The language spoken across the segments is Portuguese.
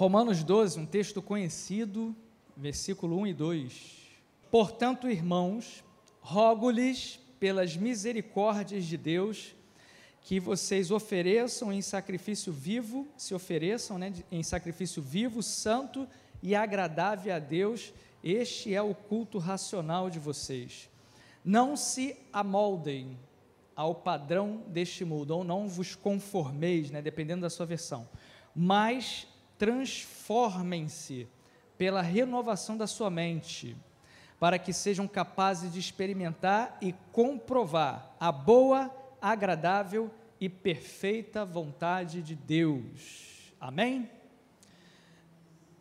Romanos 12, um texto conhecido, versículo 1 e 2. Portanto, irmãos, rogo-lhes pelas misericórdias de Deus que vocês ofereçam em sacrifício vivo, se ofereçam né, em sacrifício vivo, santo e agradável a Deus, este é o culto racional de vocês. Não se amoldem ao padrão deste mundo, ou não vos conformeis, né, dependendo da sua versão, mas transformem-se pela renovação da sua mente, para que sejam capazes de experimentar e comprovar a boa, agradável e perfeita vontade de Deus. Amém?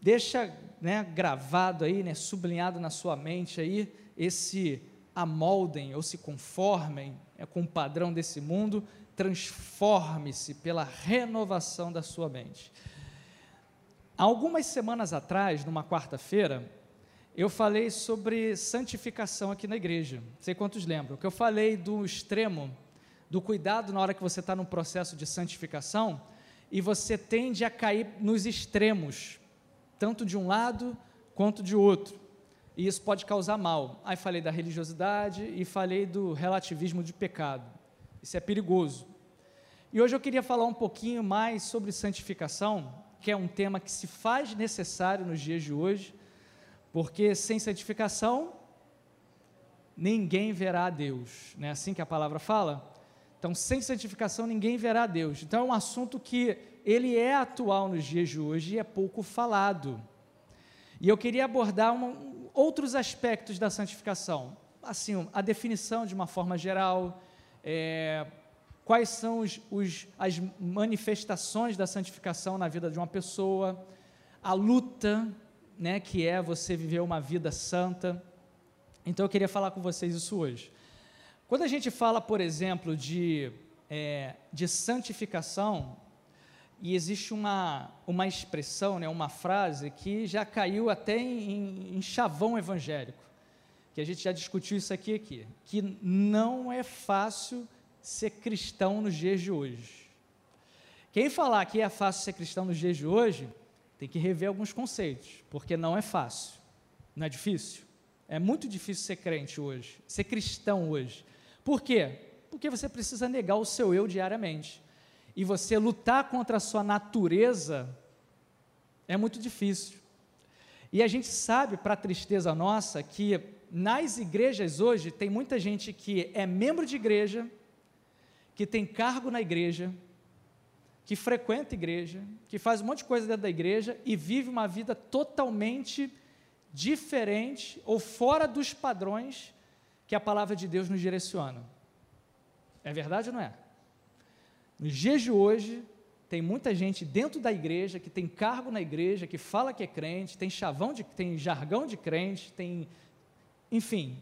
Deixa né, gravado aí, né, sublinhado na sua mente aí, esse amoldem ou se conformem é, com o padrão desse mundo, transforme-se pela renovação da sua mente. Algumas semanas atrás, numa quarta-feira, eu falei sobre santificação aqui na igreja. Não sei quantos lembram. Que eu falei do extremo, do cuidado na hora que você está num processo de santificação e você tende a cair nos extremos, tanto de um lado quanto de outro. E isso pode causar mal. Aí falei da religiosidade e falei do relativismo de pecado. Isso é perigoso. E hoje eu queria falar um pouquinho mais sobre santificação, que é um tema que se faz necessário nos dias de hoje, porque sem santificação ninguém verá a Deus, não é assim que a palavra fala? Então, sem santificação ninguém verá a Deus. Então, é um assunto que ele é atual nos dias de hoje e é pouco falado. E eu queria abordar uma, outros aspectos da santificação, assim, a definição de uma forma geral, é, quais são os, os, as manifestações da santificação na vida de uma pessoa, a luta né, que é você viver uma vida santa. Então eu queria falar com vocês isso hoje. Quando a gente fala, por exemplo, de, é, de santificação, e existe uma, uma expressão, né, uma frase que já caiu até em, em chavão evangélico, que a gente já discutiu isso aqui, aqui, que não é fácil ser cristão nos dias de hoje. Quem falar que é fácil ser cristão nos dias de hoje, tem que rever alguns conceitos, porque não é fácil, não é difícil. É muito difícil ser crente hoje, ser cristão hoje. Por quê? Porque você precisa negar o seu eu diariamente. E você lutar contra a sua natureza é muito difícil. E a gente sabe, para tristeza nossa, que nas igrejas hoje tem muita gente que é membro de igreja, que tem cargo na igreja, que frequenta a igreja, que faz um monte de coisa dentro da igreja e vive uma vida totalmente diferente ou fora dos padrões que a palavra de Deus nos direciona. É verdade ou não é? Nos dias de hoje, tem muita gente dentro da igreja que tem cargo na igreja, que fala que é crente, tem chavão de, tem jargão de crente, tem, enfim,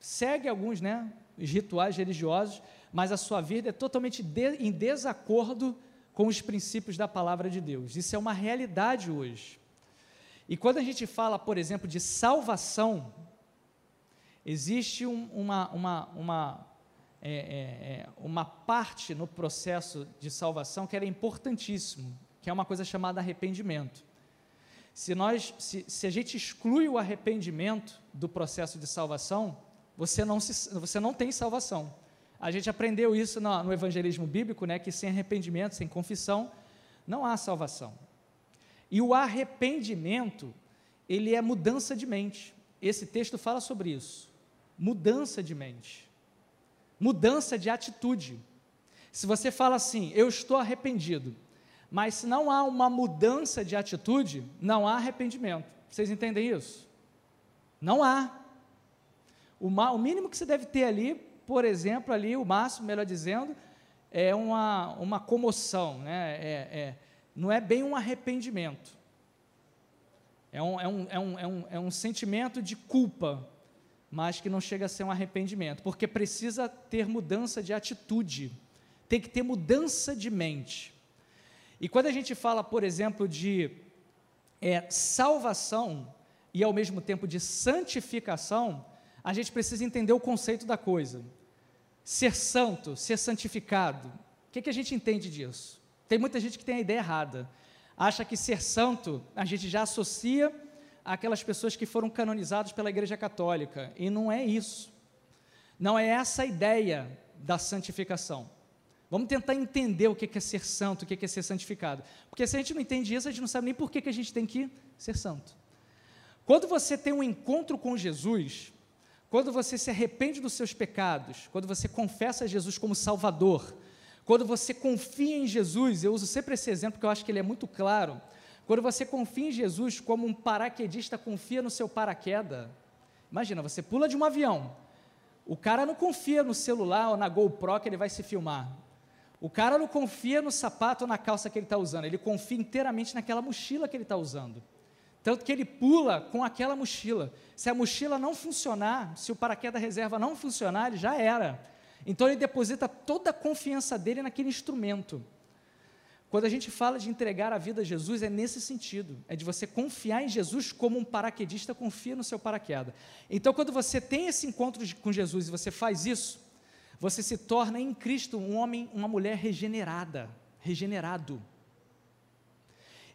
segue alguns, né, rituais religiosos, mas a sua vida é totalmente de, em desacordo com os princípios da palavra de Deus. Isso é uma realidade hoje. E quando a gente fala, por exemplo, de salvação, existe um, uma, uma, uma, é, é, é, uma parte no processo de salvação que era importantíssimo, que é uma coisa chamada arrependimento. Se, nós, se, se a gente exclui o arrependimento do processo de salvação, você não, se, você não tem salvação. A gente aprendeu isso no, no evangelismo bíblico, né, que sem arrependimento, sem confissão, não há salvação. E o arrependimento, ele é mudança de mente. Esse texto fala sobre isso. Mudança de mente. Mudança de atitude. Se você fala assim, eu estou arrependido, mas se não há uma mudança de atitude, não há arrependimento. Vocês entendem isso? Não há. O, o mínimo que você deve ter ali por exemplo, ali o máximo, melhor dizendo, é uma, uma comoção, né? É, é, não é bem um arrependimento. É um, é, um, é, um, é, um, é um sentimento de culpa, mas que não chega a ser um arrependimento, porque precisa ter mudança de atitude, tem que ter mudança de mente. E quando a gente fala, por exemplo, de é, salvação e ao mesmo tempo de santificação, a gente precisa entender o conceito da coisa. Ser santo, ser santificado. O que, que a gente entende disso? Tem muita gente que tem a ideia errada. acha que ser santo a gente já associa àquelas pessoas que foram canonizadas pela Igreja Católica. E não é isso. Não é essa a ideia da santificação. Vamos tentar entender o que é ser santo, o que é ser santificado. Porque se a gente não entende isso, a gente não sabe nem por que a gente tem que ser santo. Quando você tem um encontro com Jesus, quando você se arrepende dos seus pecados, quando você confessa Jesus como Salvador, quando você confia em Jesus, eu uso sempre esse exemplo porque eu acho que ele é muito claro. Quando você confia em Jesus como um paraquedista confia no seu paraquedas, imagina, você pula de um avião, o cara não confia no celular ou na GoPro que ele vai se filmar. O cara não confia no sapato ou na calça que ele está usando, ele confia inteiramente naquela mochila que ele está usando. Tanto que ele pula com aquela mochila. Se a mochila não funcionar, se o paraquedas reserva não funcionar, ele já era. Então ele deposita toda a confiança dele naquele instrumento. Quando a gente fala de entregar a vida a Jesus, é nesse sentido, é de você confiar em Jesus como um paraquedista confia no seu paraquedas. Então, quando você tem esse encontro de, com Jesus e você faz isso, você se torna em Cristo um homem, uma mulher regenerada, regenerado.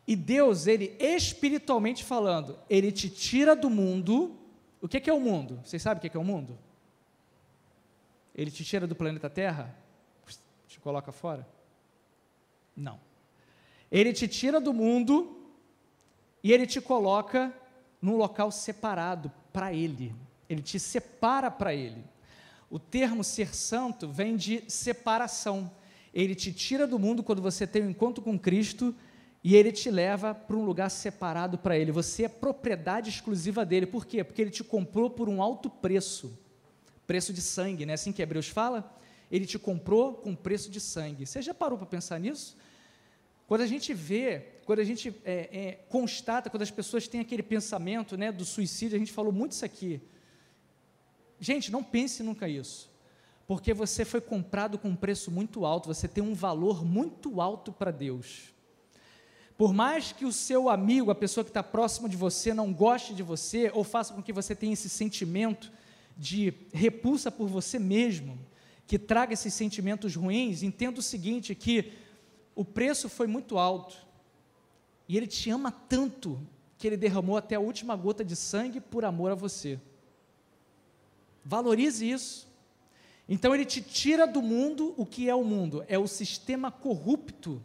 E Deus, ele espiritualmente falando, ele te tira do mundo. O que é, que é o mundo? Vocês sabem o que é, que é o mundo? Ele te tira do planeta Terra? Te coloca fora? Não. Ele te tira do mundo e ele te coloca num local separado para ele. Ele te separa para ele. O termo ser santo vem de separação. Ele te tira do mundo quando você tem um encontro com Cristo e ele te leva para um lugar separado para ele. Você é propriedade exclusiva dele. Por quê? Porque ele te comprou por um alto preço preço de sangue, né? assim que Hebreus fala, ele te comprou com preço de sangue. Você já parou para pensar nisso? Quando a gente vê, quando a gente é, é, constata, quando as pessoas têm aquele pensamento né, do suicídio, a gente falou muito isso aqui. Gente, não pense nunca isso, porque você foi comprado com um preço muito alto, você tem um valor muito alto para Deus. Por mais que o seu amigo, a pessoa que está próxima de você, não goste de você, ou faça com que você tenha esse sentimento de repulsa por você mesmo, que traga esses sentimentos ruins, entenda o seguinte: que o preço foi muito alto e ele te ama tanto que ele derramou até a última gota de sangue por amor a você. Valorize isso. Então ele te tira do mundo o que é o mundo, é o sistema corrupto,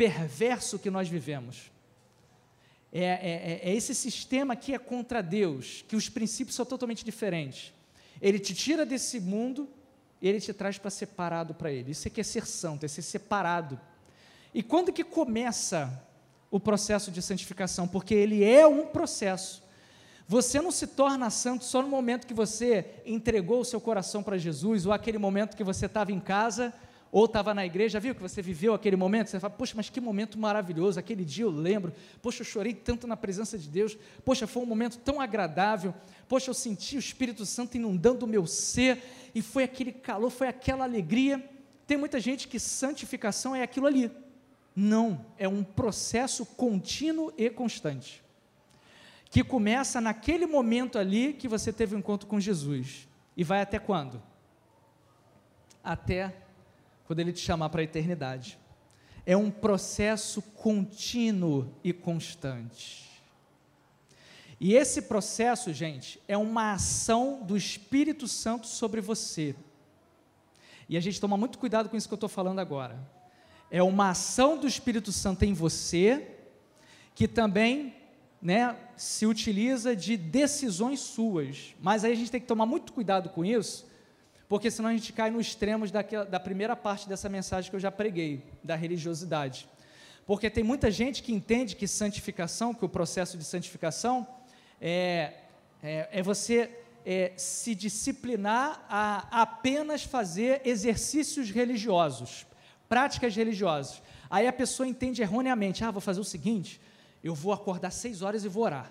perverso que nós vivemos. É, é, é, esse sistema que é contra Deus, que os princípios são totalmente diferentes. Ele te tira desse mundo e ele te traz para separado para ele. Isso é que é ser santo, é ser separado. E quando que começa o processo de santificação? Porque ele é um processo. Você não se torna santo só no momento que você entregou o seu coração para Jesus, ou aquele momento que você estava em casa ou estava na igreja, viu que você viveu aquele momento, você fala, poxa, mas que momento maravilhoso, aquele dia eu lembro, poxa, eu chorei tanto na presença de Deus, poxa, foi um momento tão agradável, poxa, eu senti o Espírito Santo inundando o meu ser, e foi aquele calor, foi aquela alegria. Tem muita gente que santificação é aquilo ali. Não, é um processo contínuo e constante, que começa naquele momento ali que você teve um encontro com Jesus, e vai até quando? Até quando Ele te chamar para a eternidade. É um processo contínuo e constante. E esse processo, gente, é uma ação do Espírito Santo sobre você. E a gente toma muito cuidado com isso que eu estou falando agora. É uma ação do Espírito Santo em você, que também né, se utiliza de decisões suas. Mas aí a gente tem que tomar muito cuidado com isso, porque senão a gente cai nos extremos daquela, da primeira parte dessa mensagem que eu já preguei, da religiosidade. Porque tem muita gente que entende que santificação, que o processo de santificação é, é, é você é, se disciplinar a apenas fazer exercícios religiosos, práticas religiosas. Aí a pessoa entende erroneamente: ah, vou fazer o seguinte, eu vou acordar seis horas e vou orar.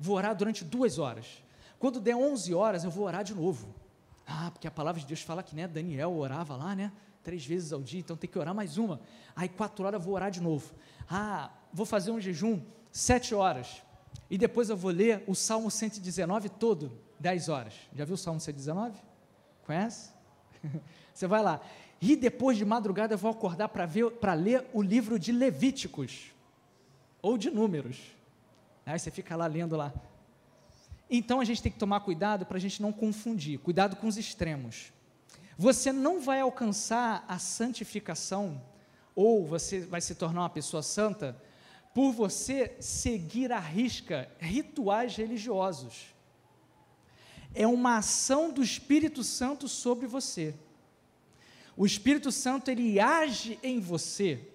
Vou orar durante duas horas. Quando der onze horas, eu vou orar de novo. Ah, porque a palavra de Deus fala que né, Daniel orava lá, né? Três vezes ao dia, então tem que orar mais uma. Aí quatro horas eu vou orar de novo. Ah, vou fazer um jejum sete horas. E depois eu vou ler o Salmo 119 todo, dez horas. Já viu o Salmo 119? Conhece? Você vai lá. E depois de madrugada eu vou acordar para ler o livro de Levíticos. ou de números. Aí você fica lá lendo lá. Então a gente tem que tomar cuidado para a gente não confundir, cuidado com os extremos. Você não vai alcançar a santificação, ou você vai se tornar uma pessoa santa, por você seguir à risca rituais religiosos. É uma ação do Espírito Santo sobre você. O Espírito Santo ele age em você.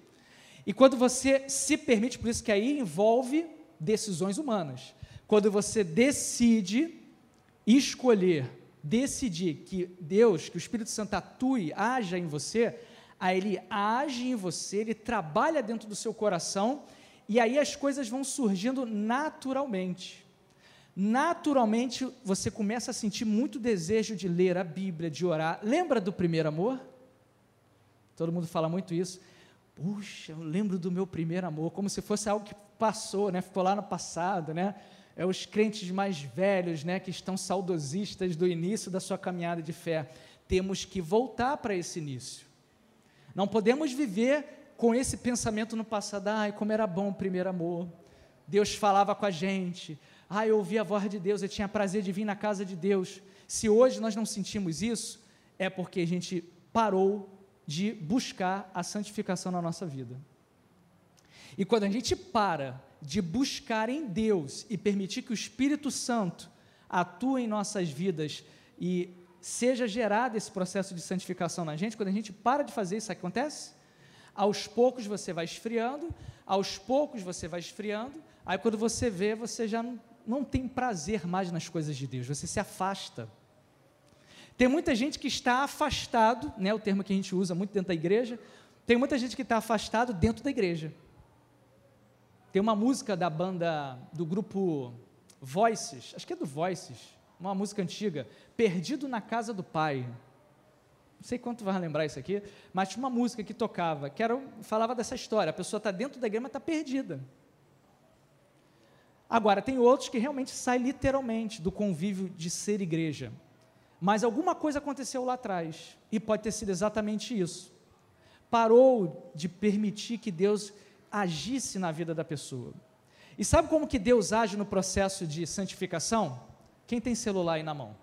E quando você se permite, por isso que aí envolve decisões humanas. Quando você decide escolher, decidir que Deus, que o Espírito Santo atue, haja em você, aí ele age em você, ele trabalha dentro do seu coração e aí as coisas vão surgindo naturalmente. Naturalmente você começa a sentir muito desejo de ler a Bíblia, de orar. Lembra do primeiro amor? Todo mundo fala muito isso. Puxa, eu lembro do meu primeiro amor, como se fosse algo que passou, né? Ficou lá no passado, né? É os crentes mais velhos, né, que estão saudosistas do início da sua caminhada de fé. Temos que voltar para esse início. Não podemos viver com esse pensamento no passado, ai, como era bom o primeiro amor. Deus falava com a gente. Ai, eu ouvia a voz de Deus, eu tinha prazer de vir na casa de Deus. Se hoje nós não sentimos isso, é porque a gente parou de buscar a santificação na nossa vida. E quando a gente para de buscar em Deus e permitir que o Espírito Santo atue em nossas vidas e seja gerado esse processo de santificação na gente, quando a gente para de fazer isso, acontece? aos poucos você vai esfriando, aos poucos você vai esfriando, aí quando você vê, você já não, tem prazer mais nas coisas de Deus, você se afasta. Tem muita gente que está afastado, né, o termo que a gente usa muito dentro da igreja, tem muita gente que está afastado dentro da igreja. Tem uma música da banda, do grupo Voices, acho que é do Voices, uma música antiga, Perdido na Casa do Pai não sei quanto vai lembrar isso aqui, mas tinha uma música que tocava, que era, falava dessa história, a pessoa está dentro da igreja, mas está perdida. Agora, tem outros que realmente saem literalmente do convívio de ser igreja. Mas alguma coisa aconteceu lá atrás, e pode ter sido exatamente isso. Parou de permitir que Deus agisse na vida da pessoa. E sabe como que Deus age no processo de santificação? Quem tem celular aí na mão?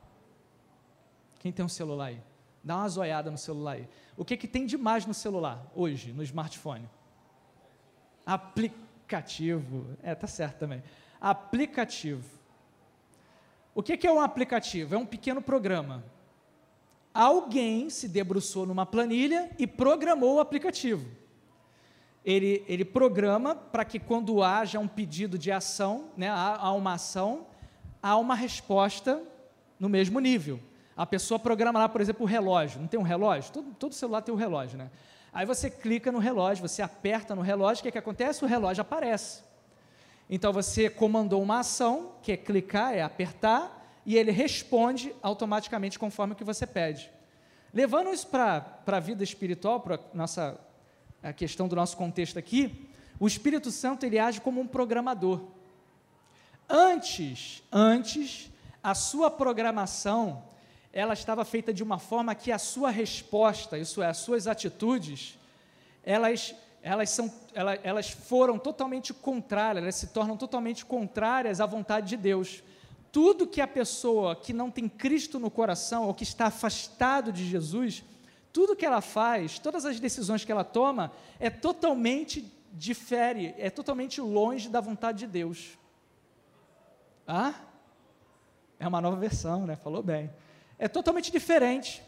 Quem tem um celular aí? Dá uma zoiada no celular aí. O que, que tem de mais no celular hoje, no smartphone? Aplicativo. É, tá certo também. Aplicativo. O que, que é um aplicativo? É um pequeno programa. Alguém se debruçou numa planilha e programou o aplicativo. Ele, ele programa para que quando haja um pedido de ação, né, há, há uma ação, há uma resposta no mesmo nível. A pessoa programa lá, por exemplo, o relógio. Não tem um relógio? Todo, todo celular tem um relógio, né? Aí você clica no relógio, você aperta no relógio, o que, é que acontece? O relógio aparece. Então você comandou uma ação, que é clicar, é apertar, e ele responde automaticamente conforme o que você pede. Levando isso para a vida espiritual, para nossa a questão do nosso contexto aqui, o Espírito Santo ele age como um programador. Antes, antes, a sua programação ela estava feita de uma forma que a sua resposta, isso é, as suas atitudes, elas, elas, são, elas, elas foram totalmente contrárias, elas se tornam totalmente contrárias à vontade de Deus. Tudo que a pessoa que não tem Cristo no coração, ou que está afastado de Jesus, tudo que ela faz, todas as decisões que ela toma, é totalmente difere, é totalmente longe da vontade de Deus. Ah? É uma nova versão, né? Falou bem é totalmente diferente.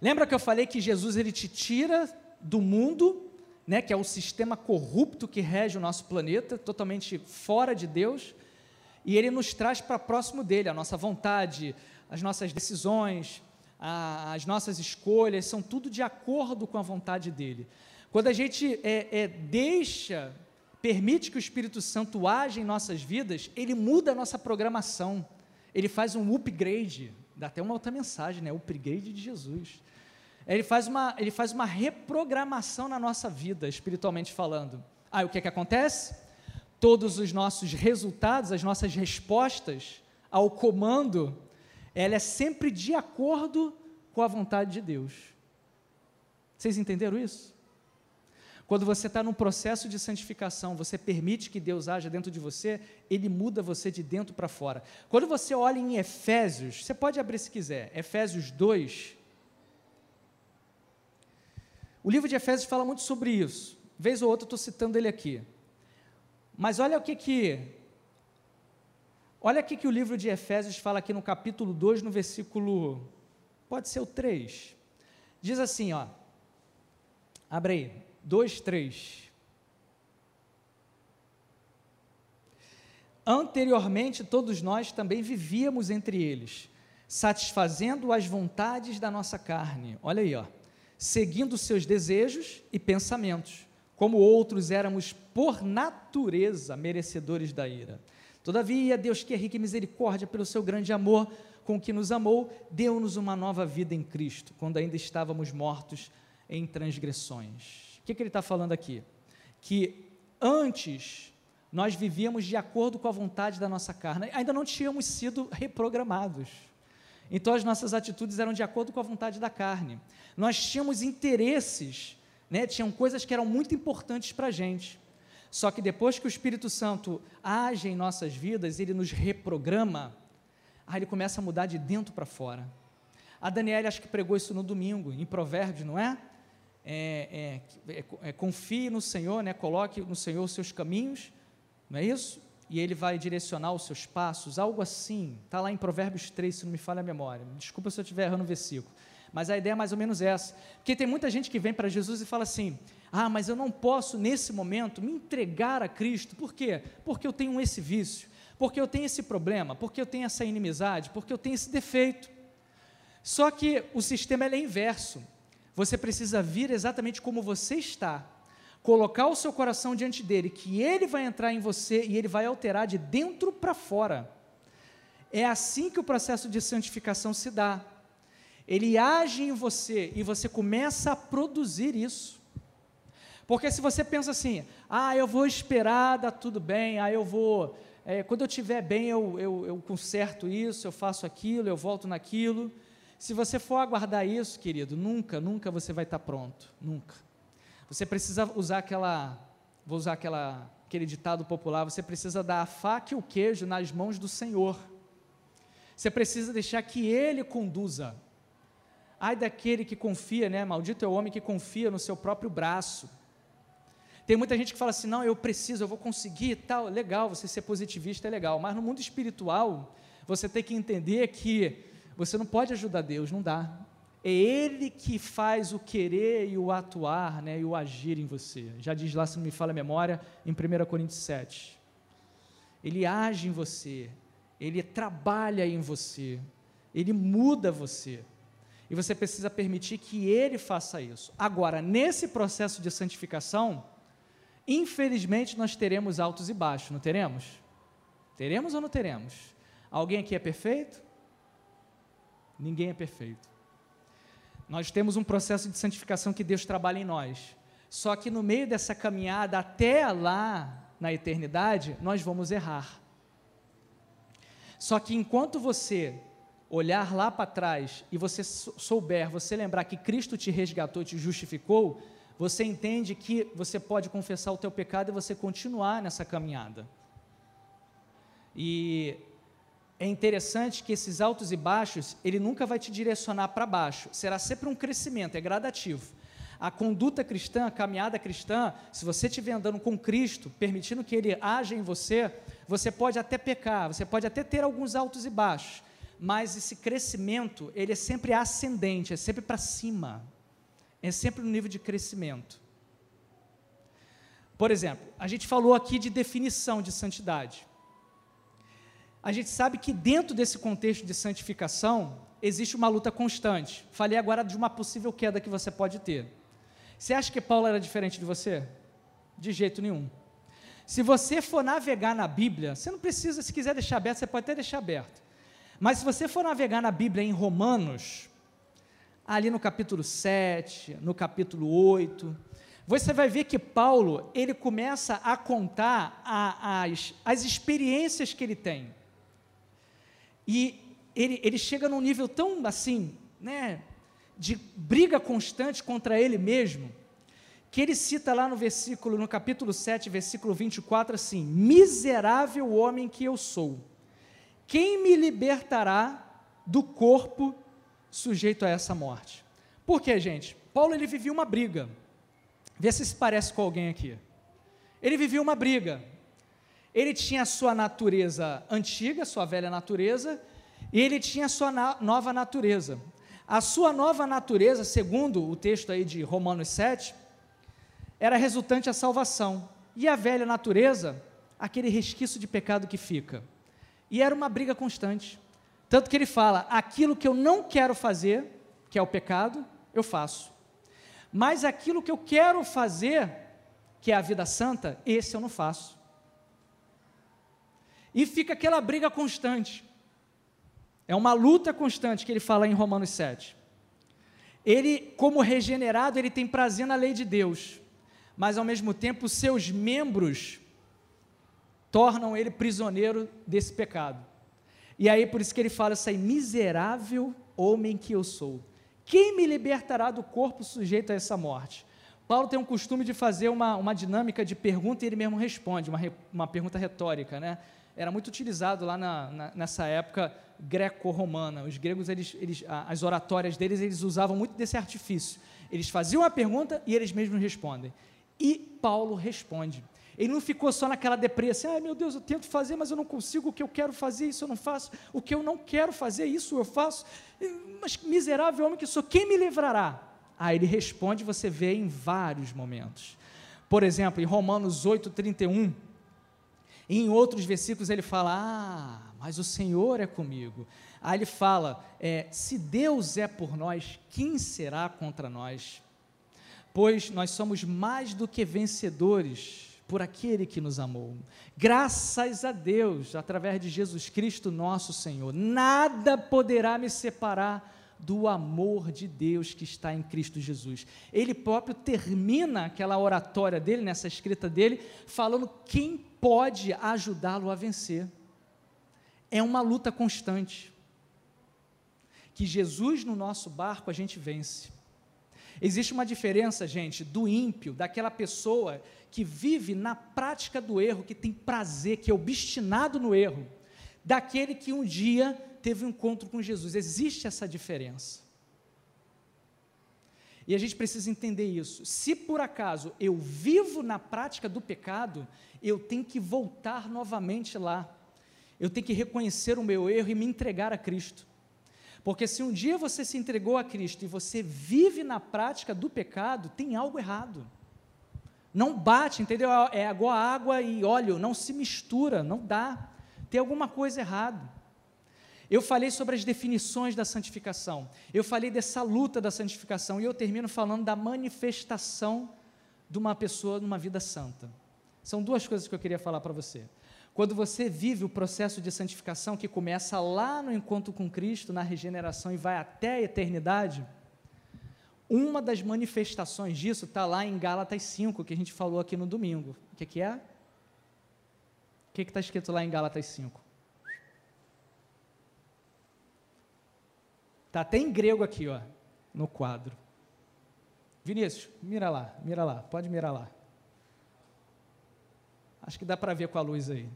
Lembra que eu falei que Jesus ele te tira do mundo, né, que é o sistema corrupto que rege o nosso planeta, totalmente fora de Deus, e ele nos traz para próximo dele, a nossa vontade, as nossas decisões, a, as nossas escolhas, são tudo de acordo com a vontade dele. Quando a gente é, é, deixa, permite que o Espírito Santo age em nossas vidas, ele muda a nossa programação ele faz um upgrade, dá até uma outra mensagem, né? Upgrade de Jesus. Ele faz uma, ele faz uma reprogramação na nossa vida, espiritualmente falando. Aí o que, é que acontece? Todos os nossos resultados, as nossas respostas ao comando, ela é sempre de acordo com a vontade de Deus. Vocês entenderam isso? Quando você está num processo de santificação, você permite que Deus haja dentro de você, Ele muda você de dentro para fora. Quando você olha em Efésios, você pode abrir se quiser, Efésios 2. O livro de Efésios fala muito sobre isso. Vez ou outra estou citando ele aqui. Mas olha o que que. Olha o que, que o livro de Efésios fala aqui no capítulo 2, no versículo. Pode ser o 3. Diz assim, ó. Abre aí. 2, 3. Anteriormente, todos nós também vivíamos entre eles, satisfazendo as vontades da nossa carne. Olha aí, ó. Seguindo seus desejos e pensamentos. Como outros éramos por natureza merecedores da ira. Todavia, Deus que é rico em misericórdia pelo seu grande amor com que nos amou, deu-nos uma nova vida em Cristo, quando ainda estávamos mortos em transgressões que, que ele está falando aqui? Que antes nós vivíamos de acordo com a vontade da nossa carne, ainda não tínhamos sido reprogramados. Então as nossas atitudes eram de acordo com a vontade da carne. Nós tínhamos interesses, né? tinham coisas que eram muito importantes para a gente. Só que depois que o Espírito Santo age em nossas vidas, ele nos reprograma, aí ele começa a mudar de dentro para fora. A Daniela acho que pregou isso no domingo, em Provérbios, não é? é, é, é, confie no Senhor, né? coloque no Senhor os seus caminhos, não é isso? E Ele vai direcionar os seus passos, algo assim, está lá em Provérbios 3, se não me falha a memória, desculpa se eu estiver errando o versículo, mas a ideia é mais ou menos essa, porque tem muita gente que vem para Jesus e fala assim, ah, mas eu não posso nesse momento me entregar a Cristo, por quê? Porque eu tenho esse vício, porque eu tenho esse problema, porque eu tenho essa inimizade, porque eu tenho esse defeito, só que o sistema é inverso, você precisa vir exatamente como você está, colocar o seu coração diante dele, que ele vai entrar em você e ele vai alterar de dentro para fora. É assim que o processo de santificação se dá. Ele age em você e você começa a produzir isso. Porque se você pensa assim, ah, eu vou esperar, dá tudo bem, ah, eu vou, é, quando eu estiver bem, eu, eu, eu conserto isso, eu faço aquilo, eu volto naquilo. Se você for aguardar isso, querido, nunca, nunca você vai estar pronto, nunca. Você precisa usar aquela, vou usar aquela, aquele ditado popular, você precisa dar a faca e o queijo nas mãos do Senhor. Você precisa deixar que Ele conduza. Ai daquele que confia, né? Maldito é o homem que confia no seu próprio braço. Tem muita gente que fala assim: não, eu preciso, eu vou conseguir tal. Legal, você ser positivista é legal, mas no mundo espiritual, você tem que entender que você não pode ajudar Deus, não dá. É Ele que faz o querer e o atuar, né, e o agir em você. Já diz lá, se não me fala a memória, em 1 Coríntios 7. Ele age em você, ele trabalha em você, ele muda você. E você precisa permitir que ele faça isso. Agora, nesse processo de santificação, infelizmente nós teremos altos e baixos, não teremos? Teremos ou não teremos? Alguém aqui é perfeito? Ninguém é perfeito. Nós temos um processo de santificação que Deus trabalha em nós. Só que no meio dessa caminhada até lá na eternidade, nós vamos errar. Só que enquanto você olhar lá para trás e você souber, você lembrar que Cristo te resgatou, te justificou, você entende que você pode confessar o teu pecado e você continuar nessa caminhada. E é interessante que esses altos e baixos, ele nunca vai te direcionar para baixo, será sempre um crescimento, é gradativo. A conduta cristã, a caminhada cristã, se você estiver andando com Cristo, permitindo que Ele haja em você, você pode até pecar, você pode até ter alguns altos e baixos, mas esse crescimento, ele é sempre ascendente, é sempre para cima, é sempre no nível de crescimento. Por exemplo, a gente falou aqui de definição de santidade a gente sabe que dentro desse contexto de santificação existe uma luta constante. Falei agora de uma possível queda que você pode ter. Você acha que Paulo era diferente de você? De jeito nenhum. Se você for navegar na Bíblia, você não precisa, se quiser deixar aberto, você pode até deixar aberto. Mas se você for navegar na Bíblia em Romanos, ali no capítulo 7, no capítulo 8, você vai ver que Paulo, ele começa a contar a, as, as experiências que ele tem. E ele, ele chega num nível tão assim, né, de briga constante contra ele mesmo, que ele cita lá no versículo, no capítulo 7, versículo 24, assim: Miserável homem que eu sou, quem me libertará do corpo sujeito a essa morte? Por quê, gente? Paulo ele vivia uma briga. Vê se se parece com alguém aqui. Ele vivia uma briga. Ele tinha a sua natureza antiga, sua velha natureza, e ele tinha a sua na nova natureza. A sua nova natureza, segundo o texto aí de Romanos 7, era resultante a salvação. E a velha natureza, aquele resquício de pecado que fica. E era uma briga constante. Tanto que ele fala: aquilo que eu não quero fazer, que é o pecado, eu faço. Mas aquilo que eu quero fazer, que é a vida santa, esse eu não faço. E fica aquela briga constante. É uma luta constante que ele fala em Romanos 7. Ele, como regenerado, ele tem prazer na lei de Deus, mas ao mesmo tempo seus membros tornam ele prisioneiro desse pecado. E aí por isso que ele fala aí, miserável homem que eu sou. Quem me libertará do corpo sujeito a essa morte? Paulo tem um costume de fazer uma, uma dinâmica de pergunta e ele mesmo responde, uma, uma pergunta retórica, né? Era muito utilizado lá na, na, nessa época greco-romana. Os gregos, eles, eles, as oratórias deles, eles usavam muito desse artifício. Eles faziam a pergunta e eles mesmos respondem. E Paulo responde. Ele não ficou só naquela depressa, ai meu Deus, eu tento fazer, mas eu não consigo, o que eu quero fazer, isso eu não faço, o que eu não quero fazer, isso eu faço, mas miserável homem que sou, quem me livrará? Ah, ele responde, você vê em vários momentos. Por exemplo, em Romanos 8, 31, e em outros versículos ele fala, ah, mas o Senhor é comigo. Aí ele fala, é, se Deus é por nós, quem será contra nós? Pois nós somos mais do que vencedores por aquele que nos amou. Graças a Deus, através de Jesus Cristo, nosso Senhor, nada poderá me separar do amor de Deus que está em Cristo Jesus. Ele próprio termina aquela oratória dele, nessa escrita dele, falando quem pode ajudá-lo a vencer. É uma luta constante. Que Jesus no nosso barco a gente vence. Existe uma diferença, gente, do ímpio, daquela pessoa que vive na prática do erro, que tem prazer, que é obstinado no erro, daquele que um dia teve um encontro com Jesus. Existe essa diferença. E a gente precisa entender isso. Se por acaso eu vivo na prática do pecado, eu tenho que voltar novamente lá. Eu tenho que reconhecer o meu erro e me entregar a Cristo. Porque se um dia você se entregou a Cristo e você vive na prática do pecado, tem algo errado. Não bate, entendeu? É igual água e óleo, não se mistura, não dá. Tem alguma coisa errada. Eu falei sobre as definições da santificação. Eu falei dessa luta da santificação e eu termino falando da manifestação de uma pessoa numa vida santa. São duas coisas que eu queria falar para você. Quando você vive o processo de santificação que começa lá no encontro com Cristo, na regeneração e vai até a eternidade, uma das manifestações disso está lá em Gálatas 5, que a gente falou aqui no domingo. O que, que é? O que está escrito lá em Gálatas 5? Está até em grego aqui, ó, no quadro. Vinícius, mira lá, mira lá, pode mirar lá. Acho que dá para ver com a luz aí.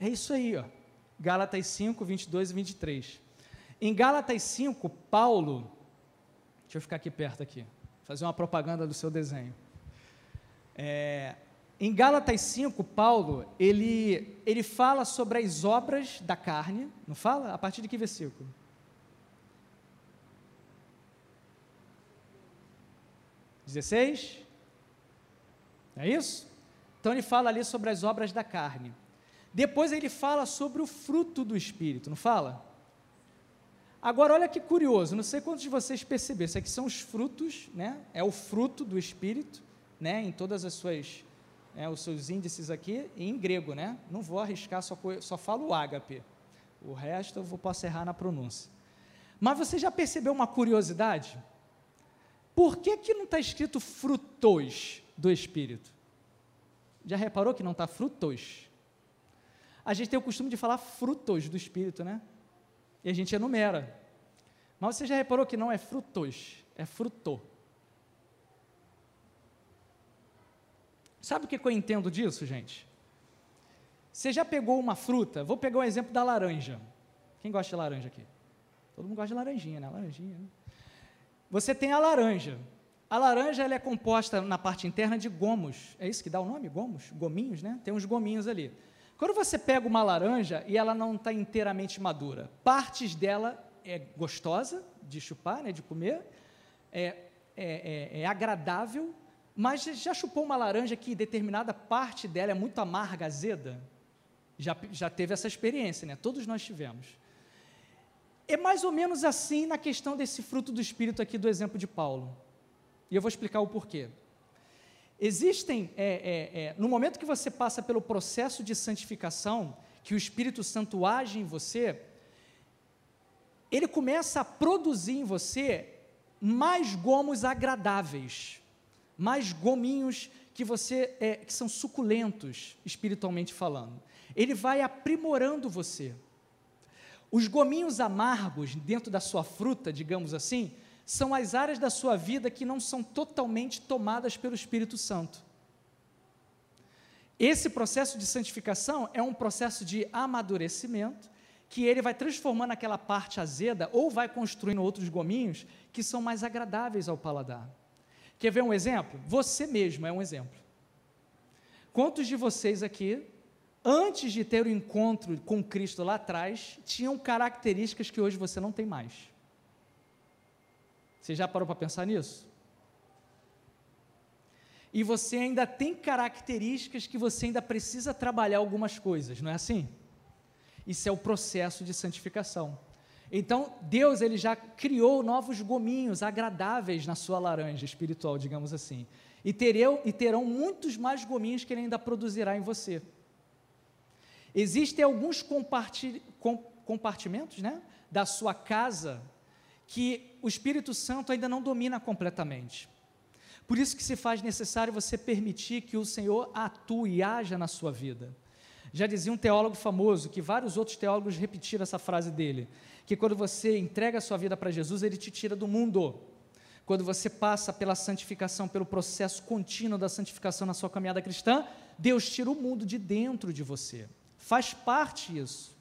É isso aí, ó. Gálatas 5, 22 e 23. Em Gálatas 5, Paulo, deixa eu ficar aqui perto aqui, fazer uma propaganda do seu desenho. É, em Gálatas 5, Paulo, ele, ele fala sobre as obras da carne, não fala? A partir de que versículo? Dezesseis? É isso? Então ele fala ali sobre as obras da carne. Depois ele fala sobre o fruto do Espírito, não fala? Agora, olha que curioso, não sei quantos de vocês perceberam, isso aqui são os frutos, né? É o fruto do Espírito, né? Em todas as suas, né, os seus índices aqui, em grego, né? Não vou arriscar, só, só falo o ágape. O resto eu vou, posso errar na pronúncia. Mas você já percebeu uma curiosidade? Por que, que não está escrito frutos do Espírito? Já reparou que não está frutos? A gente tem o costume de falar frutos do Espírito, né? E a gente enumera. Mas você já reparou que não é frutos, é fruto. Sabe o que, eu entendo disso, gente? Você já pegou uma fruta? Vou pegar um exemplo da laranja. Quem gosta de laranja aqui? Todo mundo gosta de laranjinha, né? Laranjinha. Né? Você tem a laranja. A laranja ela é composta na parte interna de gomos. É isso que dá o nome? Gomos? Gominhos, né? Tem uns gominhos ali. Quando você pega uma laranja e ela não está inteiramente madura, partes dela é gostosa de chupar, né, de comer, é, é, é, é agradável, mas já chupou uma laranja que determinada parte dela é muito amarga, azeda? Já, já teve essa experiência, né? Todos nós tivemos. É mais ou menos assim na questão desse fruto do Espírito aqui do exemplo de Paulo. E eu vou explicar o porquê. Existem, é, é, é, no momento que você passa pelo processo de santificação, que o Espírito Santo age em você, ele começa a produzir em você mais gomos agradáveis, mais gominhos que você é, que são suculentos espiritualmente falando. Ele vai aprimorando você. Os gominhos amargos dentro da sua fruta, digamos assim, são as áreas da sua vida que não são totalmente tomadas pelo Espírito Santo. Esse processo de santificação é um processo de amadurecimento que ele vai transformando aquela parte azeda ou vai construindo outros gominhos que são mais agradáveis ao paladar. Quer ver um exemplo? Você mesmo é um exemplo. Quantos de vocês aqui, antes de ter o encontro com Cristo lá atrás, tinham características que hoje você não tem mais? Você já parou para pensar nisso? E você ainda tem características que você ainda precisa trabalhar algumas coisas, não é assim? Isso é o processo de santificação. Então, Deus ele já criou novos gominhos agradáveis na sua laranja espiritual, digamos assim. E, tereu, e terão muitos mais gominhos que ele ainda produzirá em você. Existem alguns compartimentos né, da sua casa que o Espírito Santo ainda não domina completamente. Por isso que se faz necessário você permitir que o Senhor atue e haja na sua vida. Já dizia um teólogo famoso, que vários outros teólogos repetiram essa frase dele, que quando você entrega a sua vida para Jesus, ele te tira do mundo. Quando você passa pela santificação, pelo processo contínuo da santificação na sua caminhada cristã, Deus tira o mundo de dentro de você. Faz parte isso.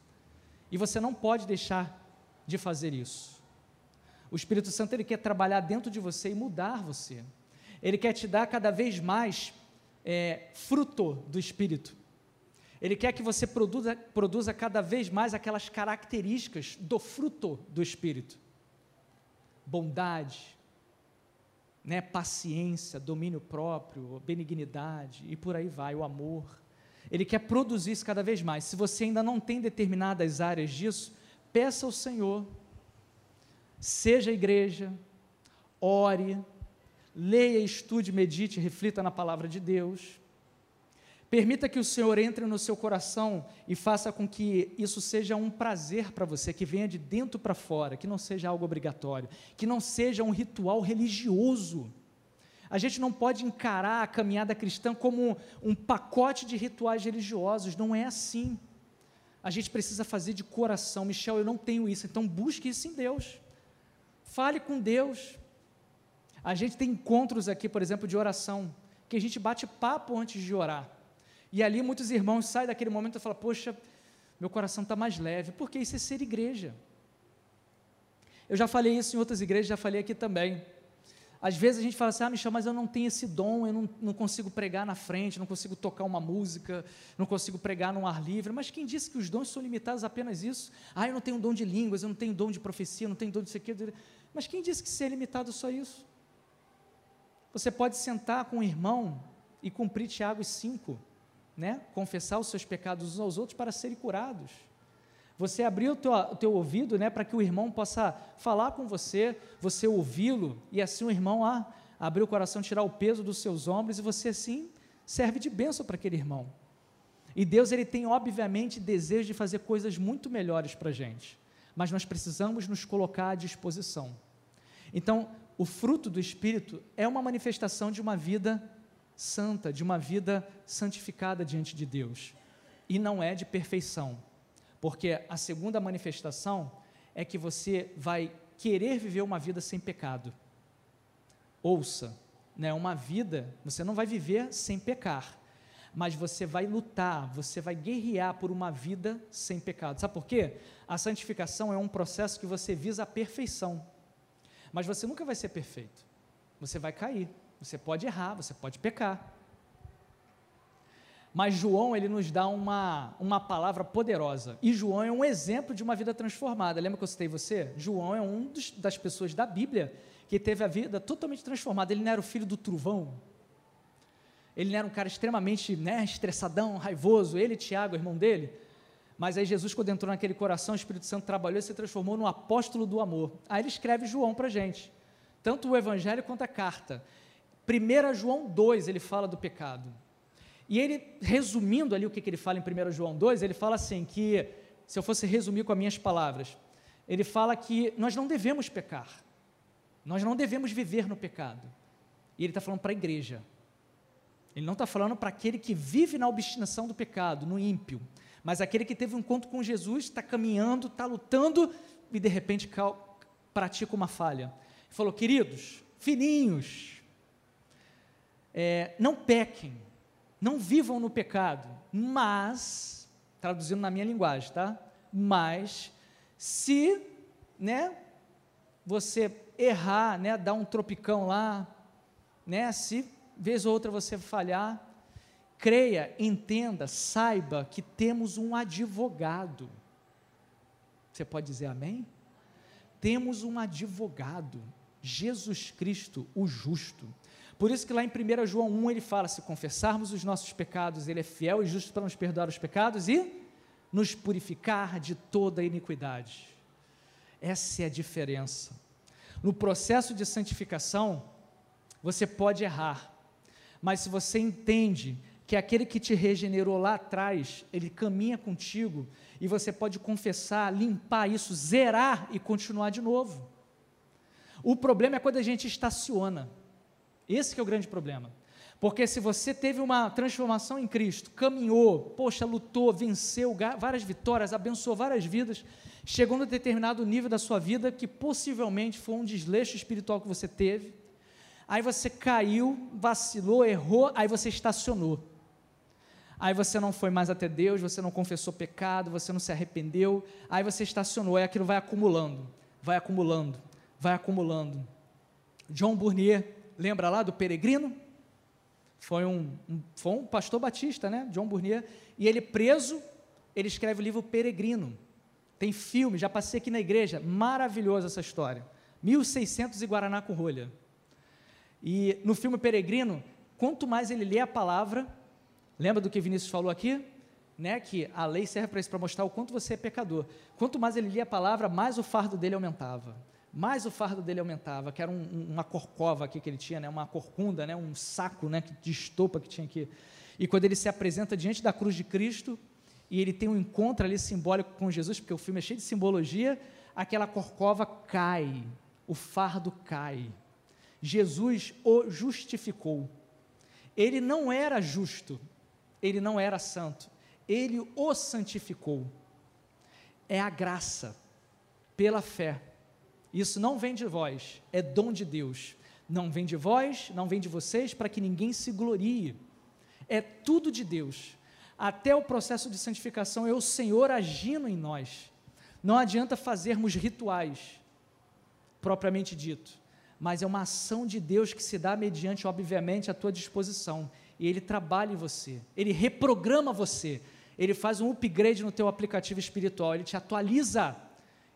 E você não pode deixar de fazer isso. O Espírito Santo ele quer trabalhar dentro de você e mudar você. Ele quer te dar cada vez mais é, fruto do Espírito. Ele quer que você produza, produza cada vez mais aquelas características do fruto do Espírito: bondade, né, paciência, domínio próprio, benignidade e por aí vai, o amor. Ele quer produzir isso cada vez mais. Se você ainda não tem determinadas áreas disso, peça ao Senhor seja a igreja, ore, leia, estude, medite, reflita na palavra de Deus. Permita que o Senhor entre no seu coração e faça com que isso seja um prazer para você, que venha de dentro para fora, que não seja algo obrigatório, que não seja um ritual religioso. A gente não pode encarar a caminhada cristã como um pacote de rituais religiosos, não é assim. A gente precisa fazer de coração. Michel, eu não tenho isso, então busque isso em Deus. Fale com Deus. A gente tem encontros aqui, por exemplo, de oração, que a gente bate papo antes de orar. E ali muitos irmãos saem daquele momento e falam: Poxa, meu coração está mais leve, porque isso é ser igreja. Eu já falei isso em outras igrejas, já falei aqui também. Às vezes a gente fala assim, ah, Michel, mas eu não tenho esse dom, eu não, não consigo pregar na frente, não consigo tocar uma música, não consigo pregar num ar livre. Mas quem disse que os dons são limitados a apenas isso? Ah, eu não tenho dom de línguas, eu não tenho dom de profecia, eu não tenho dom de isso. Mas quem disse que ser limitado só isso? Você pode sentar com um irmão e cumprir Tiago 5, né? confessar os seus pecados uns aos outros para serem curados. Você abrir o teu, o teu ouvido né, para que o irmão possa falar com você, você ouvi-lo, e assim o irmão ah, abrir o coração, tirar o peso dos seus ombros, e você assim serve de bênção para aquele irmão. E Deus ele tem obviamente desejo de fazer coisas muito melhores para a gente, mas nós precisamos nos colocar à disposição. Então, o fruto do Espírito é uma manifestação de uma vida santa, de uma vida santificada diante de Deus, e não é de perfeição. Porque a segunda manifestação é que você vai querer viver uma vida sem pecado. Ouça, né, uma vida, você não vai viver sem pecar, mas você vai lutar, você vai guerrear por uma vida sem pecado. Sabe por quê? A santificação é um processo que você visa a perfeição, mas você nunca vai ser perfeito. Você vai cair, você pode errar, você pode pecar. Mas João, ele nos dá uma, uma palavra poderosa. E João é um exemplo de uma vida transformada. Lembra que eu citei você? João é um dos, das pessoas da Bíblia que teve a vida totalmente transformada. Ele não era o filho do trovão. Ele não era um cara extremamente né, estressadão, raivoso. Ele, Tiago, irmão dele. Mas aí Jesus, quando entrou naquele coração, o Espírito Santo trabalhou e se transformou no apóstolo do amor. Aí ele escreve João para a gente. Tanto o Evangelho quanto a carta. 1 João 2, ele fala do pecado. E ele, resumindo ali o que, que ele fala em 1 João 2, ele fala assim: que, se eu fosse resumir com as minhas palavras, ele fala que nós não devemos pecar, nós não devemos viver no pecado. E ele está falando para a igreja. Ele não está falando para aquele que vive na obstinação do pecado, no ímpio, mas aquele que teve um encontro com Jesus, está caminhando, está lutando e de repente pratica uma falha. Falou, queridos, filhinhos, é, não pequem, não vivam no pecado, mas, traduzindo na minha linguagem, tá? Mas, se, né, você errar, né, dar um tropicão lá, né, se vez ou outra você falhar, creia, entenda, saiba que temos um advogado. Você pode dizer amém? Temos um advogado, Jesus Cristo, o justo. Por isso que lá em 1 João 1 ele fala: se confessarmos os nossos pecados, ele é fiel e justo para nos perdoar os pecados e nos purificar de toda iniquidade. Essa é a diferença. No processo de santificação, você pode errar, mas se você entende que aquele que te regenerou lá atrás, ele caminha contigo e você pode confessar, limpar isso, zerar e continuar de novo. O problema é quando a gente estaciona. Esse é o grande problema. Porque se você teve uma transformação em Cristo, caminhou, poxa, lutou, venceu várias vitórias, abençoou várias vidas, chegou num determinado nível da sua vida que possivelmente foi um desleixo espiritual que você teve, aí você caiu, vacilou, errou, aí você estacionou. Aí você não foi mais até Deus, você não confessou pecado, você não se arrependeu, aí você estacionou, aí aquilo vai acumulando, vai acumulando, vai acumulando. John Burnier, lembra lá do peregrino? Foi um, um, foi um pastor batista, né? John Burnier. E ele preso, ele escreve o livro Peregrino. Tem filme, já passei aqui na igreja. Maravilhosa essa história. 1600 e Guaraná com rolha. E no filme Peregrino, quanto mais ele lê a palavra, lembra do que Vinícius falou aqui? Né, que a lei serve para isso, para mostrar o quanto você é pecador. Quanto mais ele lia a palavra, mais o fardo dele aumentava mais o fardo dele aumentava, que era um, uma corcova aqui que ele tinha, né, uma corcunda, né, um saco né, de estopa que tinha aqui. E quando ele se apresenta diante da cruz de Cristo, e ele tem um encontro ali simbólico com Jesus, porque o filme é cheio de simbologia, aquela corcova cai, o fardo cai. Jesus o justificou. Ele não era justo, ele não era santo, ele o santificou. É a graça, pela fé isso não vem de vós, é dom de Deus. Não vem de vós, não vem de vocês, para que ninguém se glorie. É tudo de Deus. Até o processo de santificação é o Senhor agindo em nós. Não adianta fazermos rituais, propriamente dito, mas é uma ação de Deus que se dá mediante, obviamente, a tua disposição. E Ele trabalha em você, Ele reprograma você, Ele faz um upgrade no teu aplicativo espiritual, Ele te atualiza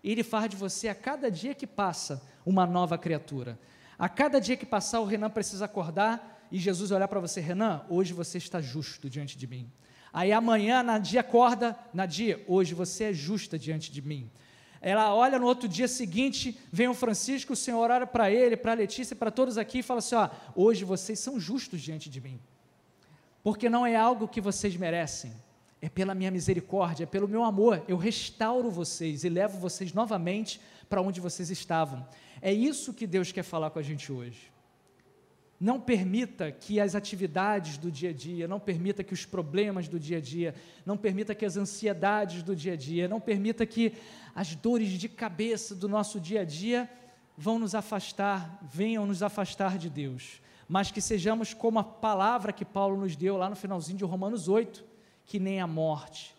e Ele faz de você, a cada dia que passa, uma nova criatura. A cada dia que passar, o Renan precisa acordar e Jesus olhar para você: Renan, hoje você está justo diante de mim. Aí amanhã, Nadia acorda, Nadia, hoje você é justa diante de mim. Ela olha no outro dia seguinte, vem o Francisco, o Senhor ora para ele, para a Letícia, para todos aqui e fala assim: ó, hoje vocês são justos diante de mim. Porque não é algo que vocês merecem, é pela minha misericórdia, é pelo meu amor, eu restauro vocês e levo vocês novamente para onde vocês estavam. É isso que Deus quer falar com a gente hoje. Não permita que as atividades do dia a dia, não permita que os problemas do dia a dia, não permita que as ansiedades do dia a dia, não permita que as dores de cabeça do nosso dia a dia vão nos afastar, venham nos afastar de Deus mas que sejamos como a palavra que Paulo nos deu lá no finalzinho de Romanos 8, que nem a morte,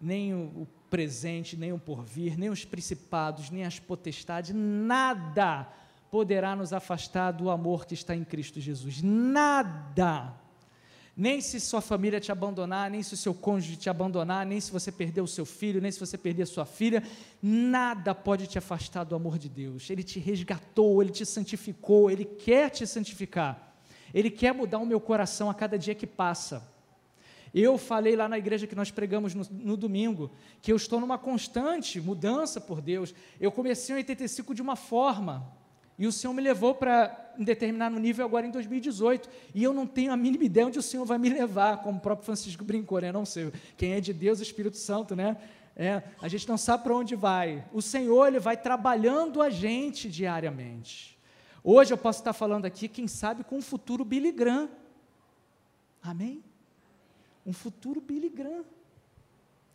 nem o presente, nem o porvir, nem os principados, nem as potestades, nada poderá nos afastar do amor que está em Cristo Jesus. Nada. Nem se sua família te abandonar, nem se o seu cônjuge te abandonar, nem se você perder o seu filho, nem se você perder a sua filha, nada pode te afastar do amor de Deus. Ele te resgatou, ele te santificou, ele quer te santificar. Ele quer mudar o meu coração a cada dia que passa. Eu falei lá na igreja que nós pregamos no, no, domingo que eu estou numa constante mudança por Deus. Eu comecei em 85 de uma forma e o Senhor me levou para um determinado nível agora em 2018 e eu não tenho a mínima ideia onde o Senhor vai me levar, como o próprio Francisco brincou, né? Não sei quem é de Deus, o Espírito Santo, né? É, a gente não sabe para onde vai. O Senhor ele vai trabalhando a gente diariamente. Hoje eu posso estar falando aqui, quem sabe, com um futuro Billy Graham. Amém? Um futuro Billy Graham.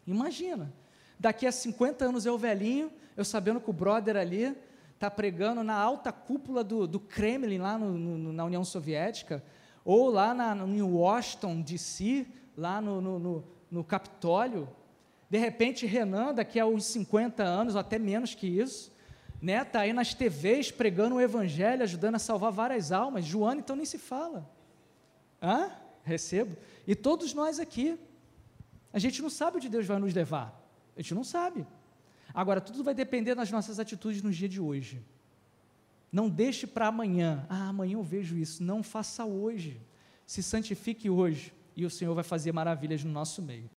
Imagina, daqui a 50 anos eu velhinho, eu sabendo que o brother ali está pregando na alta cúpula do, do Kremlin, lá no, no, na União Soviética, ou lá na, em Washington, D.C., lá no, no, no Capitólio. De repente, Renan, daqui a uns 50 anos, ou até menos que isso, né, está aí nas TVs pregando o Evangelho, ajudando a salvar várias almas. Joana, então, nem se fala. Hã? Recebo. E todos nós aqui, a gente não sabe onde Deus vai nos levar. A gente não sabe. Agora, tudo vai depender das nossas atitudes no dia de hoje. Não deixe para amanhã. Ah, amanhã eu vejo isso. Não faça hoje. Se santifique hoje e o Senhor vai fazer maravilhas no nosso meio.